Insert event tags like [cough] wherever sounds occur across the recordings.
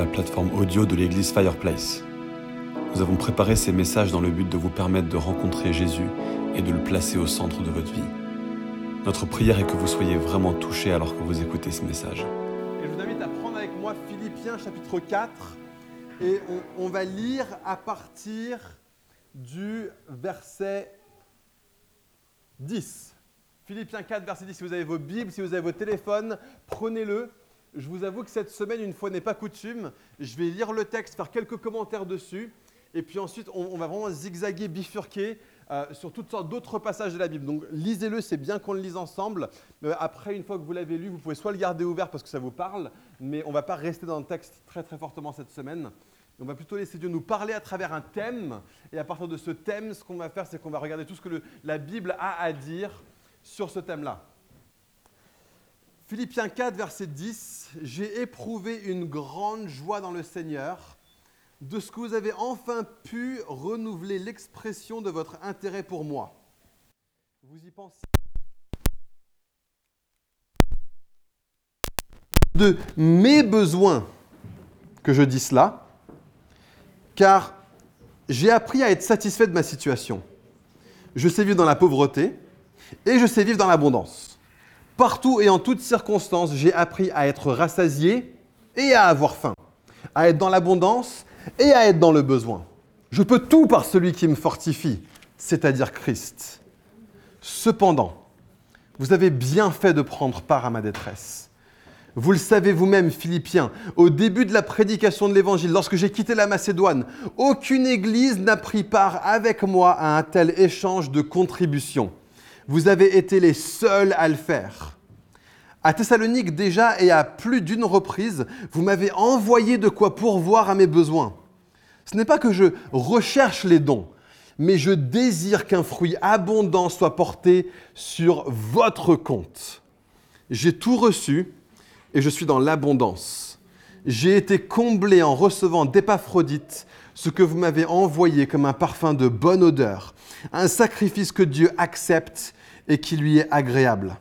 la plateforme audio de l'église Fireplace. Nous avons préparé ces messages dans le but de vous permettre de rencontrer Jésus et de le placer au centre de votre vie. Notre prière est que vous soyez vraiment touchés alors que vous écoutez ce message. Et je vous invite à prendre avec moi Philippiens chapitre 4 et on, on va lire à partir du verset 10. Philippiens 4, verset 10. Si vous avez vos Bibles, si vous avez vos téléphones, prenez-le. Je vous avoue que cette semaine, une fois n'est pas coutume, je vais lire le texte, faire quelques commentaires dessus, et puis ensuite, on, va vraiment zigzaguer, bifurquer euh, sur toutes sortes d'autres passages de la Bible. Donc lisez-le, c'est bien qu'on le lise ensemble. Euh, après, une fois que vous l'avez lu, vous pouvez soit le garder ouvert parce que ça vous parle, mais on ne va pas rester dans le texte très très fortement cette semaine. On va plutôt laisser Dieu nous parler à travers un thème, et à partir de ce thème, ce qu'on va faire, c'est qu'on va regarder tout ce que la Bible a à dire sur ce thème-là. Philippiens 4, verset 10, J'ai éprouvé une grande joie dans le Seigneur, de ce que vous avez enfin pu renouveler l'expression de votre intérêt pour moi. Vous y pensez? De mes besoins que je dis cela, car j'ai appris à être satisfait de ma situation. Je sais vivre dans la pauvreté et je sais vivre dans l'abondance. Partout et en toutes circonstances, j'ai appris à être rassasié et à avoir faim, à être dans l'abondance et à être dans le besoin. Je peux tout par celui qui me fortifie, c'est-à-dire Christ. Cependant, vous avez bien fait de prendre part à ma détresse. Vous le savez vous-même, Philippiens, au début de la prédication de l'Évangile, lorsque j'ai quitté la Macédoine, aucune église n'a pris part avec moi à un tel échange de contributions. Vous avez été les seuls à le faire. À Thessalonique déjà et à plus d'une reprise, vous m'avez envoyé de quoi pourvoir à mes besoins. Ce n'est pas que je recherche les dons, mais je désire qu'un fruit abondant soit porté sur votre compte. J'ai tout reçu et je suis dans l'abondance. J'ai été comblé en recevant d'Épaphrodite ce que vous m'avez envoyé comme un parfum de bonne odeur, un sacrifice que Dieu accepte et qui lui est agréable.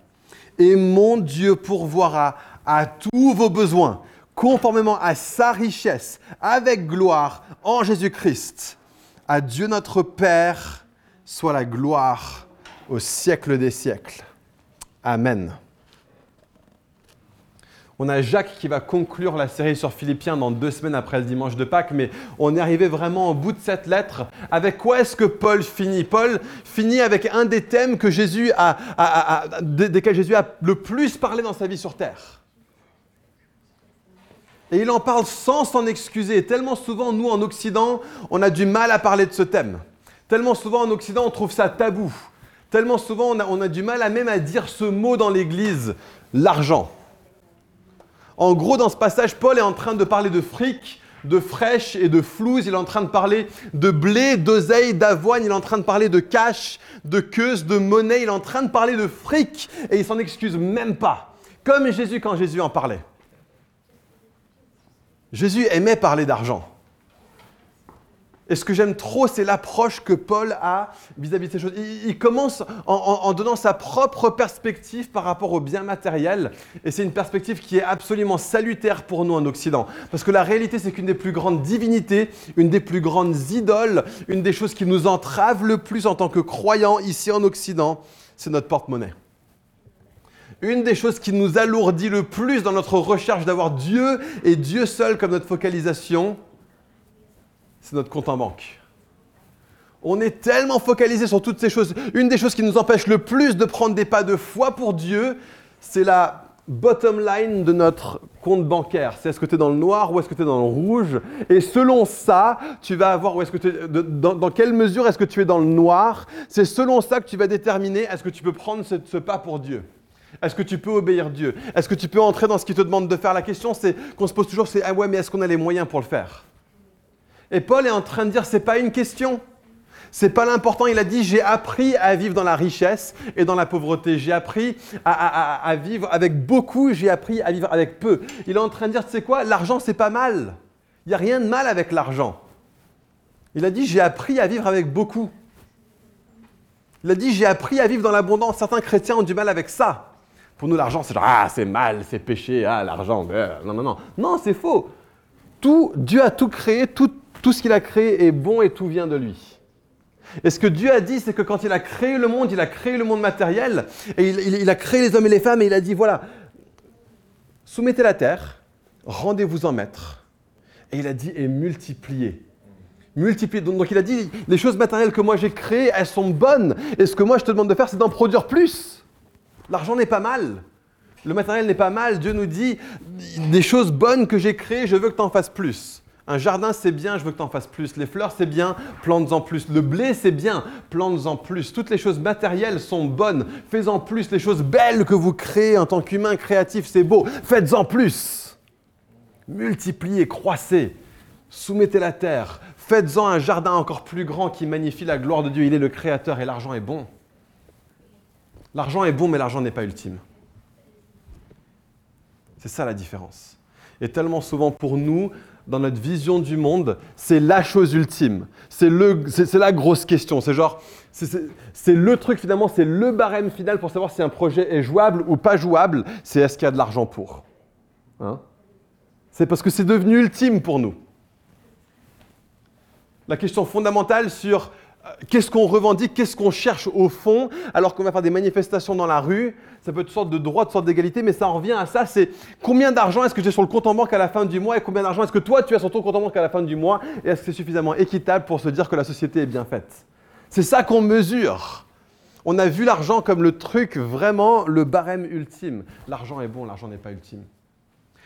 Et mon Dieu pourvoira à tous vos besoins, conformément à sa richesse, avec gloire en Jésus-Christ. À Dieu notre Père soit la gloire au siècle des siècles. Amen. On a Jacques qui va conclure la série sur Philippiens dans deux semaines après le dimanche de Pâques, mais on est arrivé vraiment au bout de cette lettre. Avec quoi est-ce que Paul finit? Paul finit avec un des thèmes que Jésus a, a- a- a- de- desquels Jésus a le plus parlé dans sa vie sur terre. Et il en parle sans s'en excuser. Tellement souvent, nous en Occident, on a du mal à parler de ce thème. Tellement souvent en Occident, on trouve ça tabou. Tellement souvent, on a, on a du mal à même à dire ce mot dans l'Église, l'argent. En gros, dans ce passage, Paul est en train de parler de fric, de fraîche et de flouze. Il est en train de parler de blé, d'oseille, d'avoine. Il est en train de parler de cash, de queuse, de monnaie. Il est en train de parler de fric et il s'en excuse même pas. Comme Jésus quand Jésus en parlait. Jésus aimait parler d'argent. Et ce que j'aime trop, c'est l'approche que Paul a vis-à-vis de ces choses. Il, commence en, en- en donnant sa propre perspective par rapport au bien matériel. Et c'est une perspective qui est absolument salutaire pour nous en Occident. Parce que la réalité, c'est qu'une des plus grandes divinités, une des plus grandes idoles, une des choses qui nous entrave le plus en tant que croyants ici en Occident, c'est notre porte-monnaie. Une des choses qui nous alourdit le plus dans notre recherche d'avoir Dieu et Dieu seul comme notre focalisation, c'est notre compte en banque. On est tellement focalisé sur toutes ces choses. Une des choses qui nous empêche le plus de prendre des pas de foi pour Dieu, c'est la bottom line de notre compte bancaire. C'est est-ce que tu es dans le noir ou est-ce que tu es dans le rouge? Et selon ça, tu vas avoir est-ce que es- dans, quelle mesure est-ce que tu es dans le noir? C'est selon ça que tu vas déterminer est-ce que tu peux prendre ce, ce pas pour Dieu? Est-ce que tu peux obéir Dieu? Est-ce que tu peux entrer dans ce qu'il te demande de faire? La question c'est qu'on se pose toujours c'est ah ouais mais est-ce qu'on a les moyens pour le faire? Et Paul est en train de dire c'est pas une question. C'est pas l'important. Il a dit j'ai appris à vivre dans la richesse et dans la pauvreté. J'ai appris à, vivre avec beaucoup. J'ai appris à vivre avec peu. Il est en train de dire tu sais quoi? L'argent c'est pas mal. Il n'y a rien de mal avec l'argent. Il a dit j'ai appris à vivre avec beaucoup. Il a dit j'ai appris à vivre dans l'abondance. Certains chrétiens ont du mal avec ça. Pour nous l'argent c'est genre ah c'est mal, c'est péché, ah l'argent. euh, Non non non non c'est faux. tout, Dieu a tout créé, tout, tout ce qu'il a créé est bon et tout vient de lui. Et ce que Dieu a dit, c'est que quand il a créé le monde, il a créé le monde matériel, et il, a créé les hommes et les femmes, et il a dit, voilà, soumettez la terre, rendez-vous en maître. Et il a dit, et multipliez. Multipliez. Donc, donc il a dit, les choses matérielles que moi j'ai créées, elles sont bonnes, et ce que moi je te demande de faire, c'est d'en produire plus. L'argent n'est pas mal. Le matériel n'est pas mal. Dieu nous dit, des choses bonnes que j'ai créées, je veux que tu en fasses plus. Un jardin, c'est bien, je veux que tu en fasses plus. Les fleurs, c'est bien, plantes-en plus. Le blé, c'est bien, plantes-en plus. Toutes les choses matérielles sont bonnes. Fais-en plus. Les choses belles que vous créez en tant qu'humain créatif, c'est beau. Faites-en plus. Multipliez, croissez. Soumettez la terre. Faites-en un jardin encore plus grand qui magnifie la gloire de Dieu. Il est le créateur et l'argent est bon. L'argent est bon, mais l'argent n'est pas ultime. C'est ça la différence. Et tellement souvent pour nous, dans notre vision du monde, c'est la chose ultime. C'est la grosse question. C'est genre, c'est le truc finalement, c'est le barème final pour savoir si un projet est jouable ou pas jouable. C'est est-ce qu'il y a de l'argent pour. Hein? C'est parce que c'est devenu ultime pour nous. La question fondamentale sur qu'est-ce qu'on revendique, qu'est-ce qu'on cherche au fond, alors qu'on va faire des manifestations dans la rue. Ça peut être une sorte de droit, une sorte d'égalité, mais ça en revient à ça, c'est combien d'argent est-ce que j'ai sur le compte en banque à la fin du mois et combien d'argent est-ce que toi tu as sur ton compte en banque à la fin du mois et est-ce que c'est suffisamment équitable pour se dire que la société est bien faite? C'est ça qu'on mesure. On a vu l'argent comme le truc vraiment, le barème ultime. L'argent est bon, l'argent n'est pas ultime.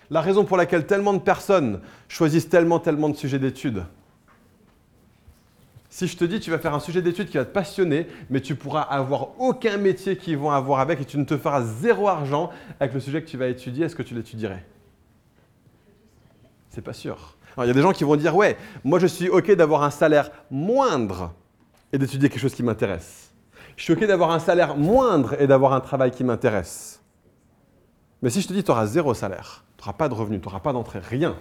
La raison pour laquelle tellement de personnes choisissent tellement, tellement de sujets d'études, si je te dis tu vas faire un sujet d'étude qui va te passionner, mais tu pourras avoir aucun métier qui vont avoir avec et tu ne te feras zéro argent avec le sujet que tu vas étudier, est-ce que tu l'étudierais? C'est pas sûr. il y a des gens qui vont dire ouais, moi je suis OK d'avoir un salaire moindre et d'étudier quelque chose qui m'intéresse. Je suis OK d'avoir un salaire moindre et d'avoir un travail qui m'intéresse. Mais si je te dis tu auras zéro salaire, tu n'auras pas de revenus, tu n'auras pas d'entrée, rien,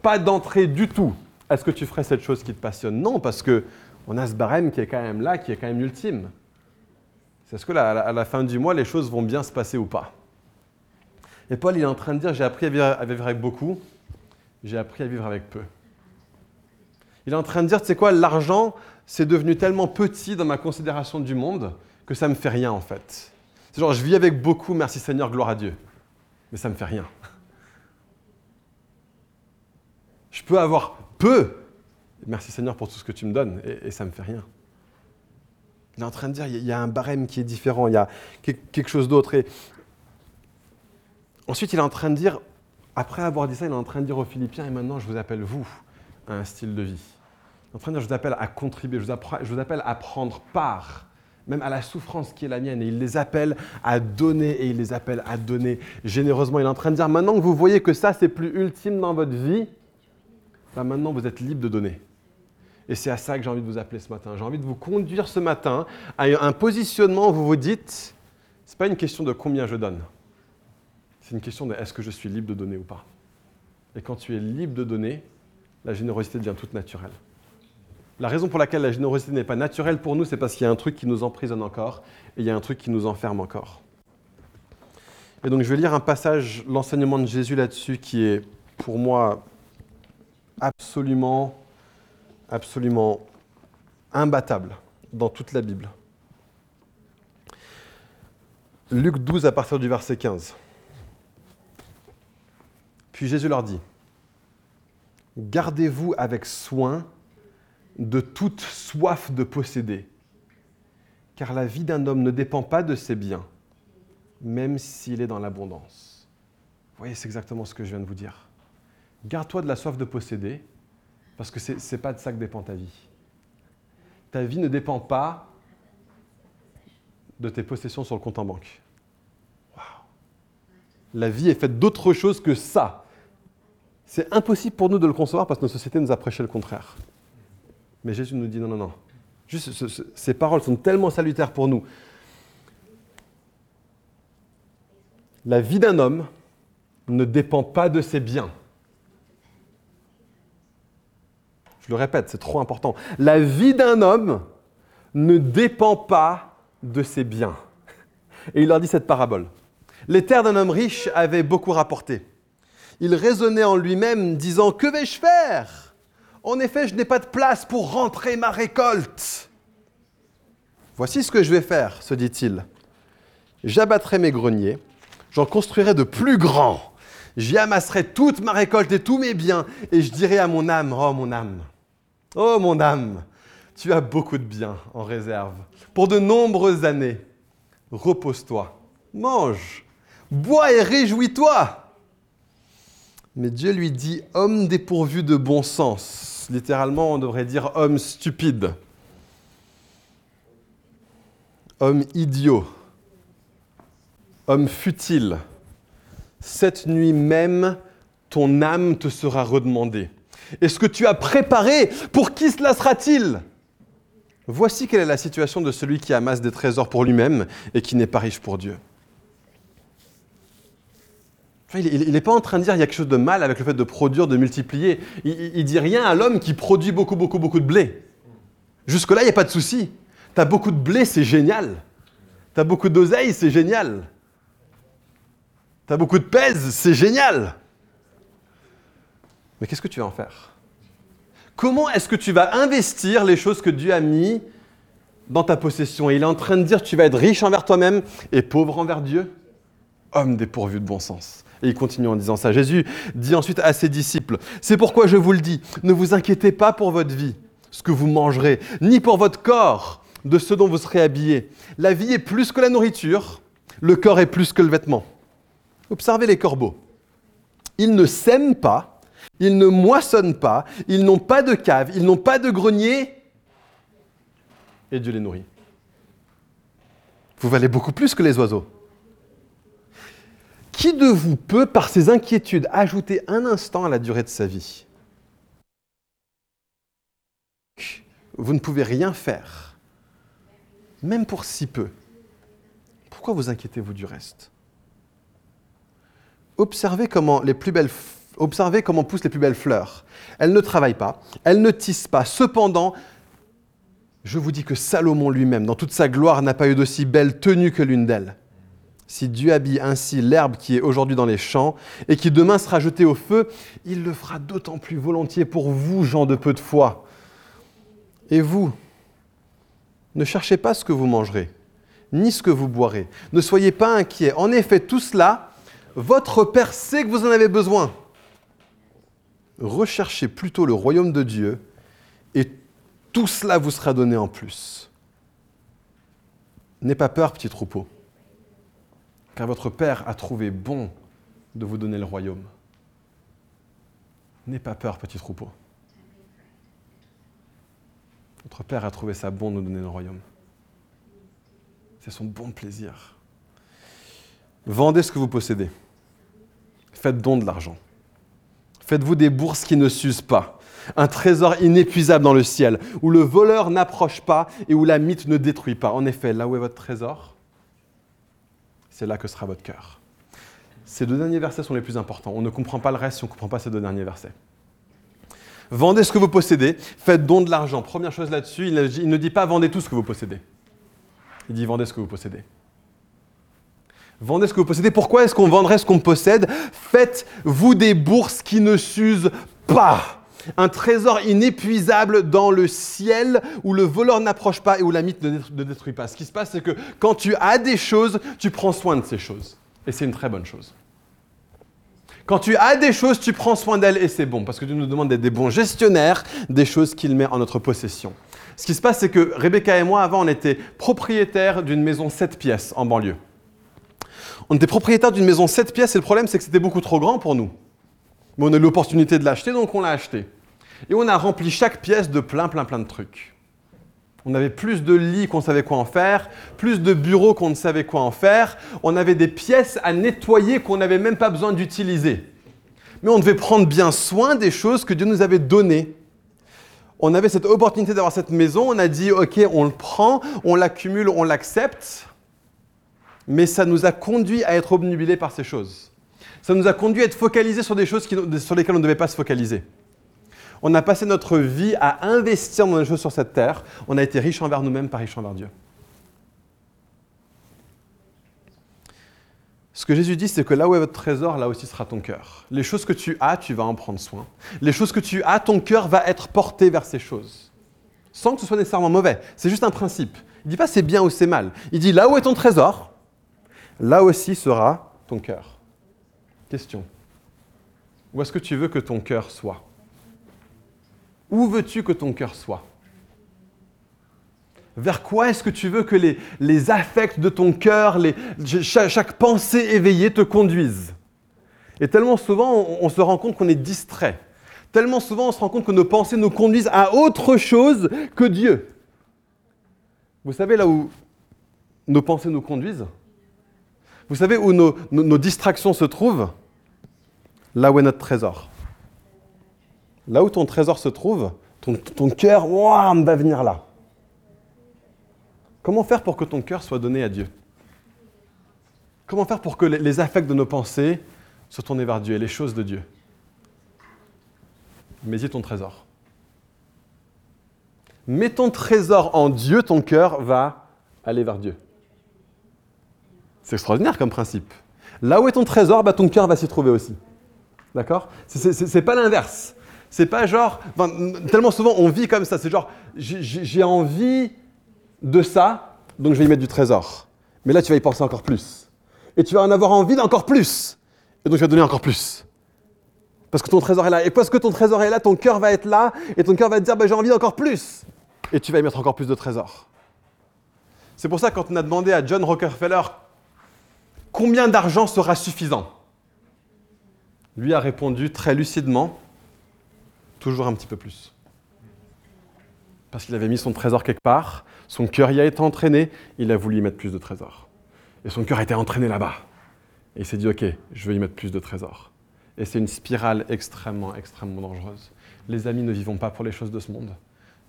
pas d'entrée du tout, est-ce que tu ferais cette chose qui te passionne? Non, parce que on a ce barème qui est quand même là, qui est quand même ultime. C'est ce que à la fin du mois, les choses vont bien se passer ou pas Et Paul, il est en train de dire, j'ai appris à vivre, avec beaucoup, j'ai appris à vivre avec peu. Il est en train de dire, tu sais quoi, l'argent, c'est devenu tellement petit dans ma considération du monde que ça ne me fait rien en fait. C'est genre, je vis avec beaucoup, merci Seigneur, gloire à Dieu. Mais ça ne me fait rien. Je peux avoir peu, Merci Seigneur pour tout ce que tu me donnes, et, ça ne me fait rien. Il est en train de dire, il y a un barème qui est différent, il y a quelque chose d'autre. Ensuite, il est en train de dire, après avoir dit ça, il est en train de dire aux Philippiens, et maintenant je vous appelle vous à un style de vie. Il est en train de dire, je vous appelle à contribuer, je vous appelle à prendre part même à la souffrance qui est la mienne. Et il les appelle à donner et il les appelle à donner généreusement. Il est en train de dire, maintenant que vous voyez que ça, c'est plus ultime dans votre vie, bah, maintenant vous êtes libre de donner. Et c'est à ça que j'ai envie de vous appeler ce matin. J'ai envie de vous conduire ce matin à un positionnement où vous vous dites, ce n'est pas une question de combien je donne. C'est une question de est-ce que je suis libre de donner ou pas. Et quand tu es libre de donner, la générosité devient toute naturelle. La raison pour laquelle la générosité n'est pas naturelle pour nous, c'est parce qu'il y a un truc qui nous emprisonne encore et il y a un truc qui nous enferme encore. Et donc je vais lire un passage, l'enseignement de Jésus là-dessus, qui est pour moi absolument absolument imbattable dans toute la Bible. Luc 12 à partir du verset 15. Puis Jésus leur dit, Gardez-vous avec soin de toute soif de posséder, car la vie d'un homme ne dépend pas de ses biens, même s'il est dans l'abondance. Vous voyez, c'est exactement ce que je viens de vous dire. Garde-toi de la soif de posséder, parce que ce n'est pas de ça que dépend ta vie. Ta vie ne dépend pas de tes possessions sur le compte en banque. La vie est faite d'autre chose que ça. C'est impossible pour nous de le concevoir parce que notre société nous a prêché le contraire. Mais Jésus nous dit non, non, non. Juste, ces paroles sont tellement salutaires pour nous. La vie d'un homme ne dépend pas de ses biens. Je le répète, c'est trop important. La vie d'un homme ne dépend pas de ses biens. Et il leur dit cette parabole. Les terres d'un homme riche avaient beaucoup rapporté. Il raisonnait en lui-même, disant Que vais-je faire? En effet, je n'ai pas de place pour rentrer ma récolte. Voici ce que je vais faire, se dit-il. J'abattrai mes greniers, j'en construirai de plus grands, j'y amasserai toute ma récolte et tous mes biens, et je dirai à mon âme Oh mon âme, oh mon âme, tu as beaucoup de biens en réserve pour de nombreuses années. Repose-toi, mange, bois et réjouis-toi. Mais Dieu lui dit, homme dépourvu de bon sens. Littéralement, on devrait dire homme stupide. Homme idiot. Homme futile. Cette nuit même, ton âme te sera redemandée. Et ce que tu as préparé, pour qui cela sera-t-il? Voici quelle est la situation de celui qui amasse des trésors pour lui-même et qui n'est pas riche pour Dieu. Il n'est pas en train de dire qu'il y a quelque chose de mal avec le fait de produire, de multiplier. Il, ne dit rien à l'homme qui produit beaucoup, beaucoup, beaucoup de blé. Jusque-là, il n'y a pas de souci. Tu as beaucoup de blé, c'est génial. Tu as beaucoup d'oseille, c'est génial. Tu as beaucoup de pèse, c'est génial. Mais qu'est-ce que tu vas en faire? Comment est-ce que tu vas investir les choses que Dieu a mis dans ta possession? Il est en train de dire tu vas être riche envers toi-même et pauvre envers Dieu Homme dépourvu de bon sens. Et il continue en disant ça. Jésus dit ensuite à ses disciples, C'est pourquoi je vous le dis, ne vous inquiétez pas pour votre vie, ce que vous mangerez, ni pour votre corps, de ce dont vous serez habillés. La vie est plus que la nourriture, le corps est plus que le vêtement. Observez les corbeaux. Ils ne sèment pas, ils ne moissonnent pas, ils n'ont pas de cave, ils n'ont pas de grenier, et Dieu les nourrit. Vous valez beaucoup plus que les oiseaux. Qui de vous peut, par ses inquiétudes, ajouter un instant à la durée de sa vie? Vous ne pouvez rien faire, même pour si peu. Pourquoi vous inquiétez-vous du reste? Observez comment, les plus belles, observez comment poussent les plus belles fleurs. Elles ne travaillent pas, elles ne tissent pas. Cependant, je vous dis que Salomon lui-même, dans toute sa gloire, n'a pas eu d'aussi belle tenue que l'une d'elles. Si Dieu habille ainsi l'herbe qui est aujourd'hui dans les champs et qui demain sera jetée au feu, il le fera d'autant plus volontiers pour vous, gens de peu de foi. Et vous, ne cherchez pas ce que vous mangerez, ni ce que vous boirez. Ne soyez pas inquiets. En effet, tout cela, votre Père sait que vous en avez besoin. Recherchez plutôt le royaume de Dieu et tout cela vous sera donné en plus. N'aie pas peur, petit troupeau car votre Père a trouvé bon de vous donner le royaume. N'aie pas peur, petit troupeau. Votre Père a trouvé ça bon de nous donner le royaume. C'est son bon plaisir. Vendez ce que vous possédez. Faites don de l'argent. Faites-vous des bourses qui ne s'usent pas. Un trésor inépuisable dans le ciel, où le voleur n'approche pas et où la mythe ne détruit pas. En effet, là où est votre trésor, c'est là que sera votre cœur. Ces deux derniers versets sont les plus importants. On ne comprend pas le reste si on ne comprend pas ces deux derniers versets. Vendez ce que vous possédez, faites don de l'argent. Première chose là-dessus, il ne dit pas vendez tout ce que vous possédez. Il dit vendez ce que vous possédez. Vendez ce que vous possédez. Pourquoi est-ce qu'on vendrait ce qu'on possède? Faites-vous des bourses qui ne s'usent pas un trésor inépuisable dans le ciel où le voleur n'approche pas et où la mythe ne détruit pas. Ce qui se passe, c'est que quand tu as des choses, tu prends soin de ces choses. Et c'est une très bonne chose. Quand tu as des choses, tu prends soin d'elles et c'est bon, parce que Dieu nous demande d'être des bons gestionnaires des choses qu'il met en notre possession. Ce qui se passe, c'est que Rebecca et moi, avant, on était propriétaires d'une maison 7 pièces en banlieue. On était propriétaires d'une maison 7 pièces et le problème, c'est que c'était beaucoup trop grand pour nous. Mais on a eu l'opportunité de l'acheter, donc on l'a acheté. Et on a rempli chaque pièce de plein, plein, plein de trucs. On avait plus de lits qu'on savait quoi en faire, plus de bureaux qu'on ne savait quoi en faire. On avait des pièces à nettoyer qu'on n'avait même pas besoin d'utiliser. Mais on devait prendre bien soin des choses que Dieu nous avait données. On avait cette opportunité d'avoir cette maison, on a dit ok, on le prend, on l'accumule, on l'accepte, mais ça nous a conduit à être obnubilés par ces choses. Ça nous a conduit à être focalisés sur des choses sur lesquelles on ne devait pas se focaliser. On a passé notre vie à investir dans les choses sur cette terre. On a été riche envers nous-mêmes, pas riche envers Dieu. Ce que Jésus dit, c'est que là où est votre trésor, là aussi sera ton cœur. Les choses que tu as, tu vas en prendre soin. Les choses que tu as, ton cœur va être porté vers ces choses. Sans que ce soit nécessairement mauvais. C'est juste un principe. Il ne dit pas c'est bien ou c'est mal. Il dit là où est ton trésor, là aussi sera ton cœur. Question. Où est-ce que tu veux que ton cœur soit? Où veux-tu que ton cœur soit? Vers quoi est-ce que tu veux que les, affects de ton cœur, chaque, pensée éveillée te conduisent? Et tellement souvent, on, on se rend compte qu'on est distrait. Tellement souvent, on se rend compte que nos pensées nous conduisent à autre chose que Dieu. Vous savez là où nos pensées nous conduisent? Vous savez où nos, distractions se trouvent? Là où est notre trésor. Là où ton trésor se trouve, ton, cœur va venir là. Comment faire pour que ton cœur soit donné à Dieu? Comment faire pour que les affects de nos pensées soient tournés vers Dieu et les choses de Dieu? Mets-y ton trésor. Mets ton trésor en Dieu, ton cœur va aller vers Dieu. C'est extraordinaire comme principe. Là où est ton trésor, bah, ton cœur va s'y trouver aussi. D'accord? C'est pas l'inverse. C'est pas genre. tellement souvent on vit comme ça. C'est genre, j'ai envie de ça, donc je vais y mettre du trésor. Mais là, tu vas y penser encore plus. Et tu vas en avoir envie d'encore plus. Et donc, je vais donner encore plus. Parce que ton trésor est là. Et parce que ton trésor est là, ton cœur va être là. Et ton cœur va te dire, bah, j'ai envie d'encore plus. Et tu vas y mettre encore plus de trésors. C'est pour ça, quand on a demandé à John Rockefeller combien d'argent sera suffisant, lui a répondu très lucidement, toujours un petit peu plus. Parce qu'il avait mis son trésor quelque part, son cœur y a été entraîné, il a voulu y mettre plus de trésors. Et son cœur a été entraîné là-bas. Et il s'est dit, OK, je vais y mettre plus de trésors. Et c'est une spirale extrêmement, extrêmement dangereuse. Les amis, ne vivons pas pour les choses de ce monde.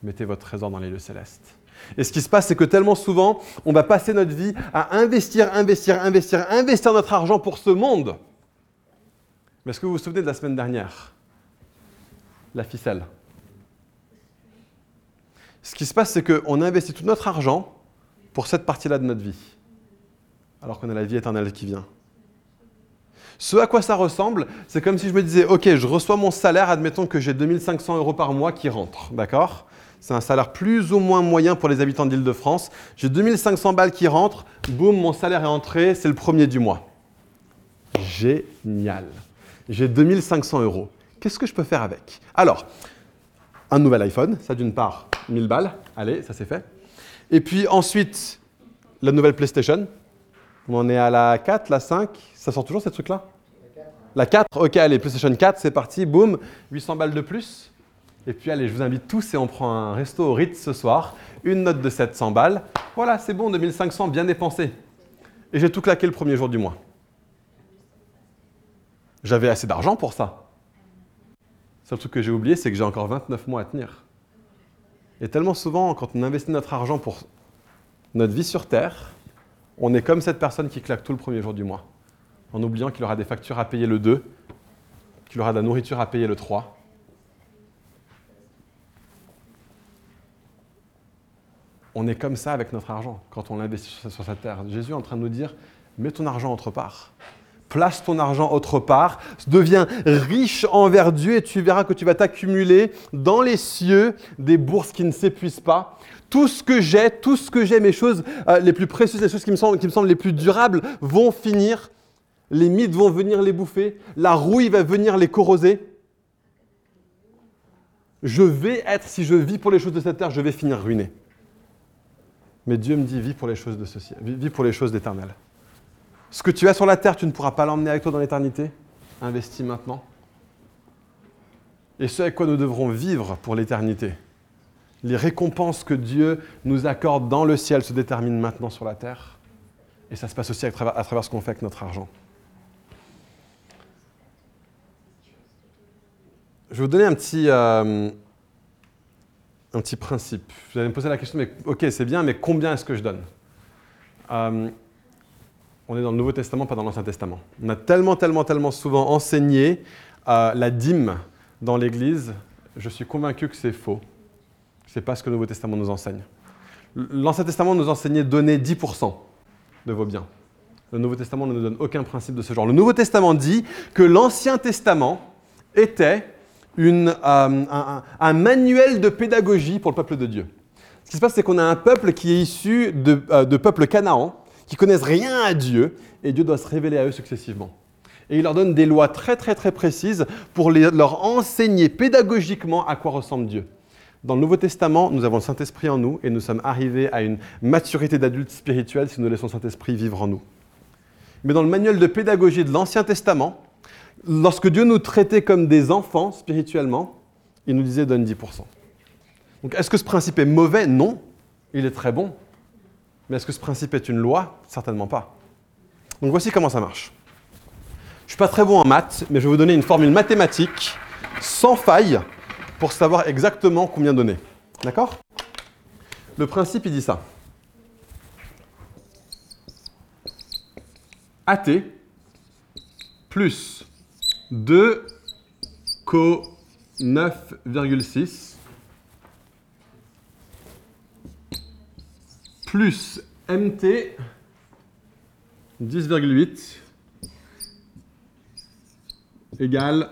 Mettez votre trésor dans les lieux célestes. Et ce qui se passe, c'est que tellement souvent, on va passer notre vie à investir, investir, investir, investir notre argent pour ce monde. Mais est-ce que vous vous souvenez de la semaine dernière? La ficelle. Ce qui se passe, c'est qu'on investit tout notre argent pour cette partie-là de notre vie, alors qu'on a la vie éternelle qui vient. Ce à quoi ça ressemble, c'est comme si je me disais, OK, je reçois mon salaire, admettons que j'ai 2500 euros par mois qui rentrent, d'accord? C'est un salaire plus ou moins moyen pour les habitants d'Île-de-France. J'ai 2500 balles qui rentrent, boum, mon salaire est entré, c'est le premier du mois. Génial. J'ai 2500 euros. Qu'est-ce que je peux faire avec? Alors, un nouvel iPhone, ça d'une part, 1000 balles, allez, ça c'est fait. Et puis ensuite, la nouvelle PlayStation. On est à la 4, la 5, ça sort toujours ces trucs-là? La 4, ok, allez, PlayStation 4, c'est parti, boum, 800 balles de plus. Et puis allez, je vous invite tous et on prend un resto au Ritz ce soir, une note de 700 balles. Voilà, c'est bon, 2500, bien dépensé. Et j'ai tout claqué le premier jour du mois. J'avais assez d'argent pour ça. Seul truc que j'ai oublié, c'est que j'ai encore 29 mois à tenir. Et tellement souvent, quand on investit notre argent pour notre vie sur Terre, on est comme cette personne qui claque tout le premier jour du mois, en oubliant qu'il aura des factures à payer le 2, qu'il aura de la nourriture à payer le 3. On est comme ça avec notre argent quand on l'investit sur cette terre. Jésus est en train de nous dire, mets ton argent autre part place ton argent autre part, deviens riche envers Dieu et tu verras que tu vas t'accumuler dans les cieux des bourses qui ne s'épuisent pas. Tout ce que j'ai, tout ce que j'ai, mes choses euh, les plus précieuses, les choses qui me, semblent, qui me semblent les plus durables vont finir. Les mythes vont venir les bouffer. La rouille va venir les corroser. Je vais être, si je vis pour les choses de cette terre, je vais finir ruiné. Mais Dieu me dit, vis pour les choses de pour les choses d'éternel. Ce que tu as sur la terre, tu ne pourras pas l'emmener avec toi dans l'éternité. Investis maintenant. Et ce avec quoi nous devrons vivre pour l'éternité. Les récompenses que Dieu nous accorde dans le ciel se déterminent maintenant sur la terre. Et ça se passe aussi à travers, ce qu'on fait avec notre argent. Je vais vous donner un petit, euh, un petit principe. Vous allez me poser la question, mais ok, c'est bien, mais combien est-ce que je donne euh, on est dans le Nouveau Testament, pas dans l'Ancien Testament. On a tellement, tellement, tellement souvent enseigné euh, la dîme dans l'Église, je suis convaincu que c'est faux. Ce n'est pas ce que le Nouveau Testament nous enseigne. L'Ancien Testament nous enseignait donner 10% de vos biens. Le Nouveau Testament ne nous donne aucun principe de ce genre. Le Nouveau Testament dit que l'Ancien Testament était euh, un, manuel de pédagogie pour le peuple de Dieu. Ce qui se passe, c'est qu'on a un peuple qui est issu de, euh, de peuples canaan, qui connaissent rien à Dieu, et Dieu doit se révéler à eux successivement. Et il leur donne des lois très très très précises pour leur enseigner pédagogiquement à quoi ressemble Dieu. Dans le Nouveau Testament, nous avons le Saint-Esprit en nous et nous sommes arrivés à une maturité d'adulte spirituel si nous laissons le Saint-Esprit vivre en nous. Mais dans le manuel de pédagogie de l'Ancien Testament, lorsque Dieu nous traitait comme des enfants spirituellement, il nous disait donne 10%. Donc est-ce que ce principe est mauvais? Non, il est très bon. Mais est-ce que ce principe est une loi? Certainement pas. Donc voici comment ça marche. Je ne suis pas très bon en maths, mais je vais vous donner une formule mathématique sans faille pour savoir exactement combien donner. D'accord? Le principe, il dit ça. AT plus 2 co 9,6 plus MT 10,8 égale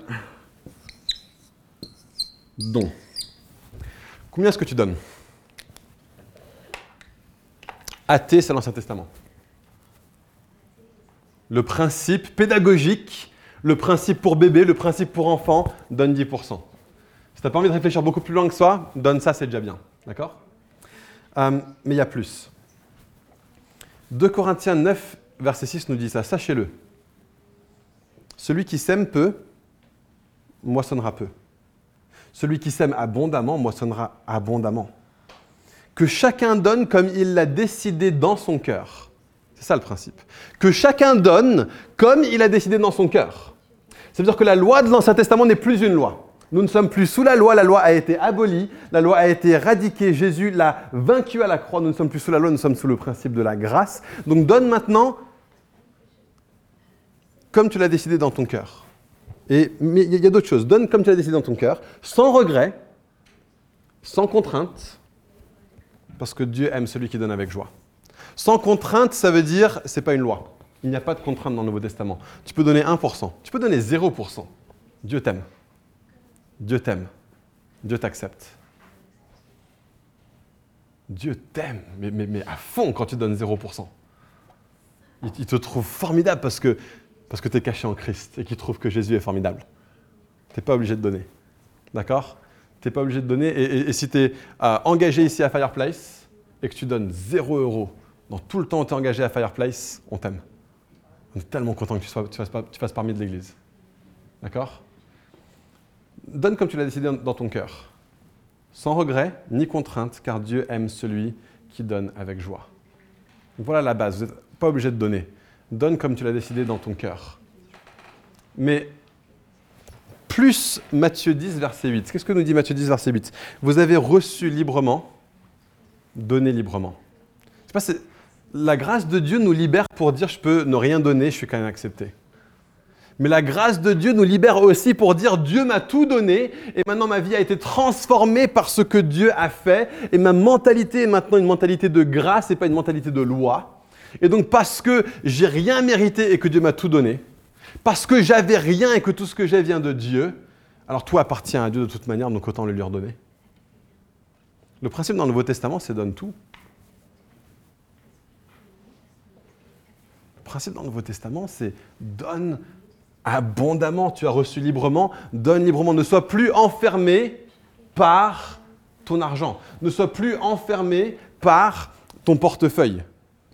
don. Combien est-ce que tu donnes? AT, c'est l'Ancien Testament. Le principe pédagogique, le principe pour bébé, le principe pour enfant, donne 10%. Si tu n'as pas envie de réfléchir beaucoup plus loin que ça, donne ça, c'est déjà bien. D'accord? Euh, Mais il y a plus. 2 Corinthiens 9, verset 6 nous dit ça. Sachez-le. Celui qui sème peu, moissonnera peu. Celui qui sème abondamment, moissonnera abondamment. Que chacun donne comme il l'a décidé dans son cœur. C'est ça le principe. Que chacun donne comme il a décidé dans son cœur. Ça veut dire que la loi de l'Ancien Testament n'est plus une loi. Nous ne sommes plus sous la loi, la loi a été abolie, la loi a été éradiquée, Jésus l'a vaincue à la croix, nous ne sommes plus sous la loi, nous sommes sous le principe de la grâce. Donc donne maintenant comme tu l'as décidé dans ton cœur. Et, mais il y a d'autres choses. Donne comme tu l'as décidé dans ton cœur, sans regret, sans contrainte, parce que Dieu aime celui qui donne avec joie. Sans contrainte, ça veut dire, c'est pas une loi. Il n'y a pas de contrainte dans le Nouveau Testament. Tu peux donner 1%, tu peux donner 0%. Dieu t'aime. Dieu t'aime. Dieu t'accepte. Dieu t'aime, mais, à fond quand tu donnes 0%. Il, il te trouve formidable parce que, tu es caché en Christ et qu'il trouve que Jésus est formidable. Tu n'es pas obligé de donner. D'accord? Tu n'es pas obligé de donner. Et, si tu es engagé ici à Fireplace et que tu donnes 0 euros dans tout le temps où tu es engagé à Fireplace, on t'aime. On est tellement content que tu, sois, fasses, tu parmi de l'Église. D'accord? Donne comme tu l'as décidé dans- ton cœur. Sans regret ni contrainte, car Dieu aime celui qui donne avec joie. Voilà la base. Vous n'êtes pas obligé de donner. Donne comme tu l'as décidé dans ton cœur. Mais plus Matthieu 10, verset 8. Qu'est-ce que nous dit Matthieu 10, verset 8 Vous avez reçu librement, donnez librement. Je sais pas, la grâce de Dieu nous libère pour dire je peux ne rien donner, je suis quand même accepté. Mais la grâce de Dieu nous libère aussi pour dire Dieu m'a tout donné et maintenant ma vie a été transformée par ce que Dieu a fait et ma mentalité est maintenant une mentalité de grâce et pas une mentalité de loi. Et donc parce que j'ai rien mérité et que Dieu m'a tout donné, parce que j'avais rien et que tout ce que j'ai vient de Dieu, alors tout appartient à Dieu de toute manière, donc autant le lui redonner. Le principe dans le Nouveau Testament, c'est donne tout. Principe dans le Nouveau Testament, c'est donne abondamment, tu as reçu librement, donne librement, ne sois plus enfermé par ton argent, ne sois plus enfermé par ton portefeuille.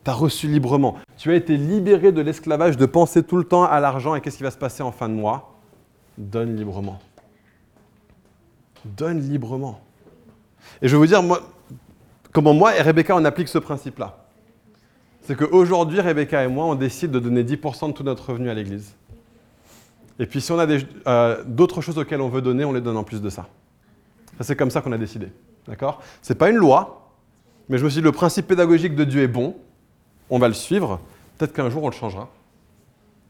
Tu as reçu librement. Tu as été libéré de l'esclavage de penser tout le temps à l'argent et qu'est-ce qui va se passer en fin de mois? Donne librement. Donne librement. Et je vais vous dire, comment moi et Rebecca, on applique ce principe-là. C'est qu'aujourd'hui, Rebecca et moi, on décide de donner 10% de tout notre revenu à l'Église. Et puis si on a euh, d'autres choses auxquelles on veut donner, on les donne en plus de ça. Ça, c'est comme ça qu'on a décidé. D'accord? C'est pas une loi, mais je me suis dit, le principe pédagogique de Dieu est bon, on va le suivre, peut-être qu'un jour on le changera.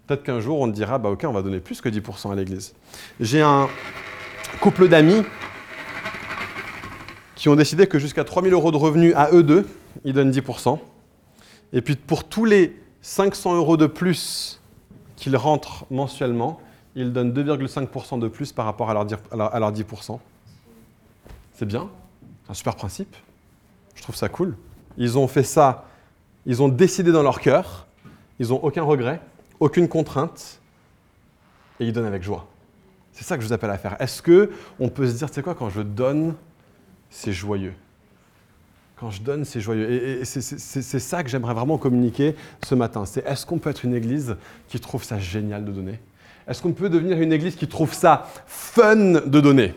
Peut-être qu'un jour on dira, bah ok, on va donner plus que 10% à l'Église. J'ai un couple d'amis qui ont décidé que jusqu'à 3000 euros de revenus à eux deux, ils donnent 10%. Et puis pour tous les 500 euros de plus qu'ils rentrent mensuellement, ils donnent 2,5% de plus par rapport à leur, à leur 10%. C'est bien, c'est un super principe. Je trouve ça cool. Ils ont fait ça, ils ont décidé dans leur cœur, ils n'ont aucun regret, aucune contrainte, et ils donnent avec joie. C'est ça que je vous appelle à faire. Est-ce que on peut se dire, tu sais quoi, quand je donne, c'est joyeux? Quand je donne, c'est joyeux. Et, c'est ça que j'aimerais vraiment communiquer ce matin. C'est est-ce qu'on peut être une église qui trouve ça génial de donner? Est-ce qu'on peut devenir une église qui trouve ça fun de donner?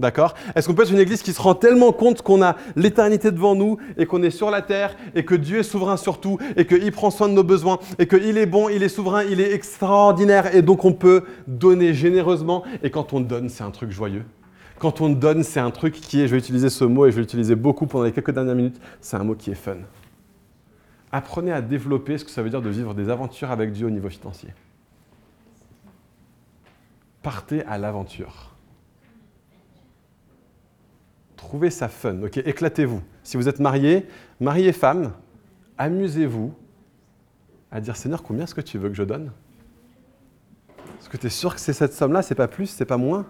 D'accord? Est-ce qu'on peut être une église qui se rend tellement compte qu'on a l'éternité devant nous et qu'on est sur la terre et que Dieu est souverain sur tout et qu'il prend soin de nos besoins et qu'il est bon, il est souverain, il est extraordinaire et donc on peut donner généreusement et quand on donne, c'est un truc joyeux? Quand on donne, c'est un truc qui est, je vais utiliser ce mot et je vais l'utiliser beaucoup pendant les quelques dernières minutes, c'est un mot qui est fun. Apprenez à développer ce que ça veut dire de vivre des aventures avec Dieu au niveau financier. Partez à l'aventure. Trouvez ça fun, ok? Éclatez-vous. Si vous êtes marié, marié femme, amusez-vous à dire Seigneur, combien est-ce que tu veux que je donne? Est-ce que tu es sûr que c'est cette somme-là, c'est pas plus, c'est pas moins?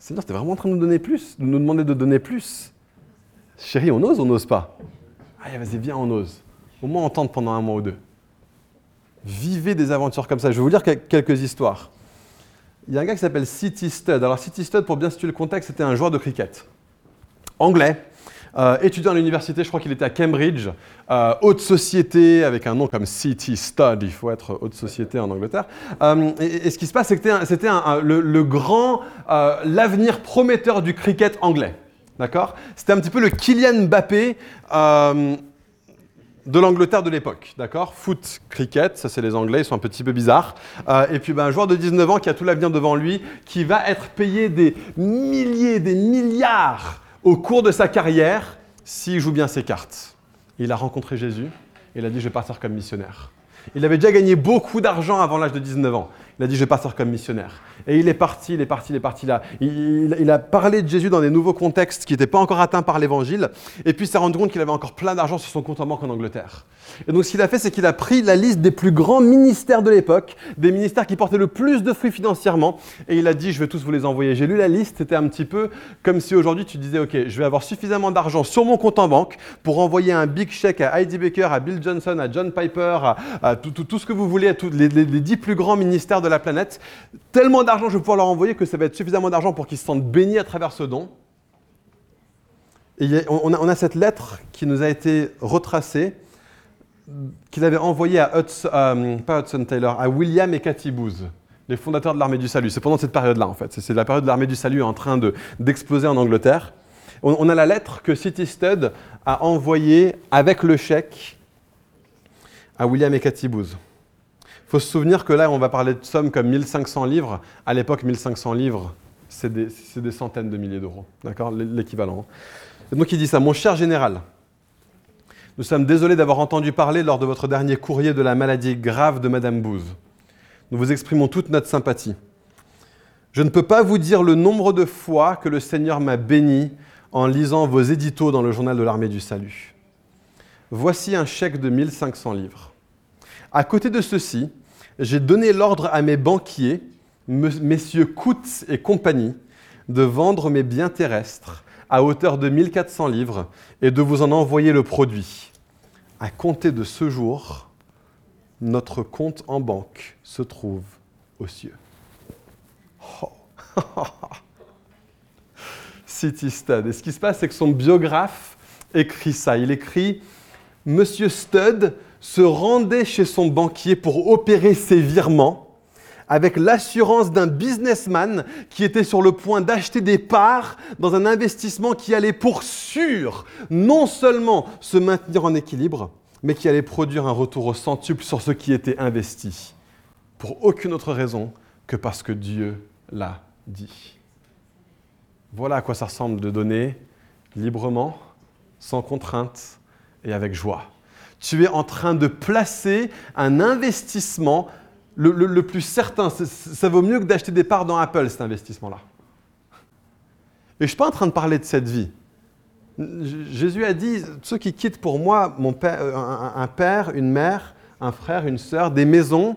Seigneur, tu es vraiment en train de nous donner plus, de nous demander de donner plus. Chérie, on ose on n'ose pas Allez, vas-y, viens, on ose. Au moins on tente pendant un mois ou deux. Vivez des aventures comme ça. Je vais vous lire quelques histoires il y a un gars qui s'appelle City Stud. Alors City Stud, pour bien situer le contexte, c'était un joueur de cricket anglais. Euh, étudiant à l'université, je crois qu'il était à Cambridge, euh, haute société, avec un nom comme City Stud, il faut être haute société en Angleterre. Euh, et, ce qui se passe, c'était le, grand, l'avenir prometteur du cricket anglais. D'accord? C'était un petit peu le Kylian Mbappé de l'Angleterre de l'époque, d'accord? Foot, cricket, ça c'est les Anglais, ils sont un petit peu bizarres. Et puis ben, un joueur de 19 ans qui a tout l'avenir devant lui, qui va être payé des milliers, des milliards au cours de sa carrière s'il joue bien ses cartes. Il a rencontré Jésus et il a dit je vais partir comme missionnaire. Il avait déjà gagné beaucoup d'argent avant l'âge de 19 ans. Il a dit je vais partir comme missionnaire. Et il est parti, il est parti, il est parti là. Il, a parlé de Jésus dans des nouveaux contextes qui n'étaient pas encore atteints par l'évangile. Et puis il s'est rendu compte qu'il avait encore plein d'argent sur son compte en banque en Angleterre. Et donc ce qu'il a fait, c'est qu'il a pris la liste des plus grands ministères de l'époque, des ministères qui portaient le plus de fruits financièrement, et il a dit, je vais tous vous les envoyer. J'ai lu la liste, c'était un petit peu comme si aujourd'hui tu disais, ok, je vais avoir suffisamment d'argent sur mon compte en banque pour envoyer un big check à Heidi Baker, à Bill Johnson, à John Piper, à, tout, ce que vous voulez, à tous les, dix plus grands ministères de la planète. Tellement d'argent, je vais pouvoir leur envoyer que ça va être suffisamment d'argent pour qu'ils se sentent bénis à travers ce don. Et on a cette lettre qui nous a été retracée qu'il avait envoyé à euh, Hudson Taylor, à William et Cathy Booth, les fondateurs de l'armée du salut. C'est pendant cette période-là, en fait. C'est la période de l'armée du salut en train d'exploser en Angleterre. On, a la lettre que City Stud a envoyée avec le chèque à William et Cathy Booth. Il faut se souvenir que là, on va parler de sommes comme 1500 livres. À l'époque, 1500 livres, c'est des, centaines de milliers d'euros. D'accord? L'équivalent. Donc il dit ça, mon cher général, nous sommes désolés d'avoir entendu parler lors de votre dernier courrier de la maladie grave de Madame Booz. Nous vous exprimons toute notre sympathie. Je ne peux pas vous dire le nombre de fois que le Seigneur m'a béni en lisant vos éditos dans le journal de l'armée du salut. Voici un chèque de 1500 livres. À côté de ceci, j'ai donné l'ordre à mes banquiers, messieurs Coutts et compagnie, de vendre mes biens terrestres à hauteur de 1400 livres et de vous en envoyer le produit à compter de ce jour, notre compte en banque se trouve aux cieux. Oh. [laughs] City Stud. Et ce qui se passe, c'est que son biographe écrit ça. Il écrit Monsieur Stud se rendait chez son banquier pour opérer ses virements avec l'assurance d'un businessman qui était sur le point d'acheter des parts dans un investissement qui allait pour sûr non seulement se maintenir en équilibre, mais qui allait produire un retour au centuple sur ce qui était investi, pour aucune autre raison que parce que Dieu l'a dit. Voilà à quoi ça ressemble de donner librement, sans contrainte et avec joie. Tu es en train de placer un investissement le, plus certain. Ça vaut mieux que d'acheter des parts dans Apple, cet investissement-là. Et je ne suis pas en train de parler de cette vie. Jésus a dit, ceux qui quittent pour moi mon père, un, père, une mère, un frère, une sœur, des maisons,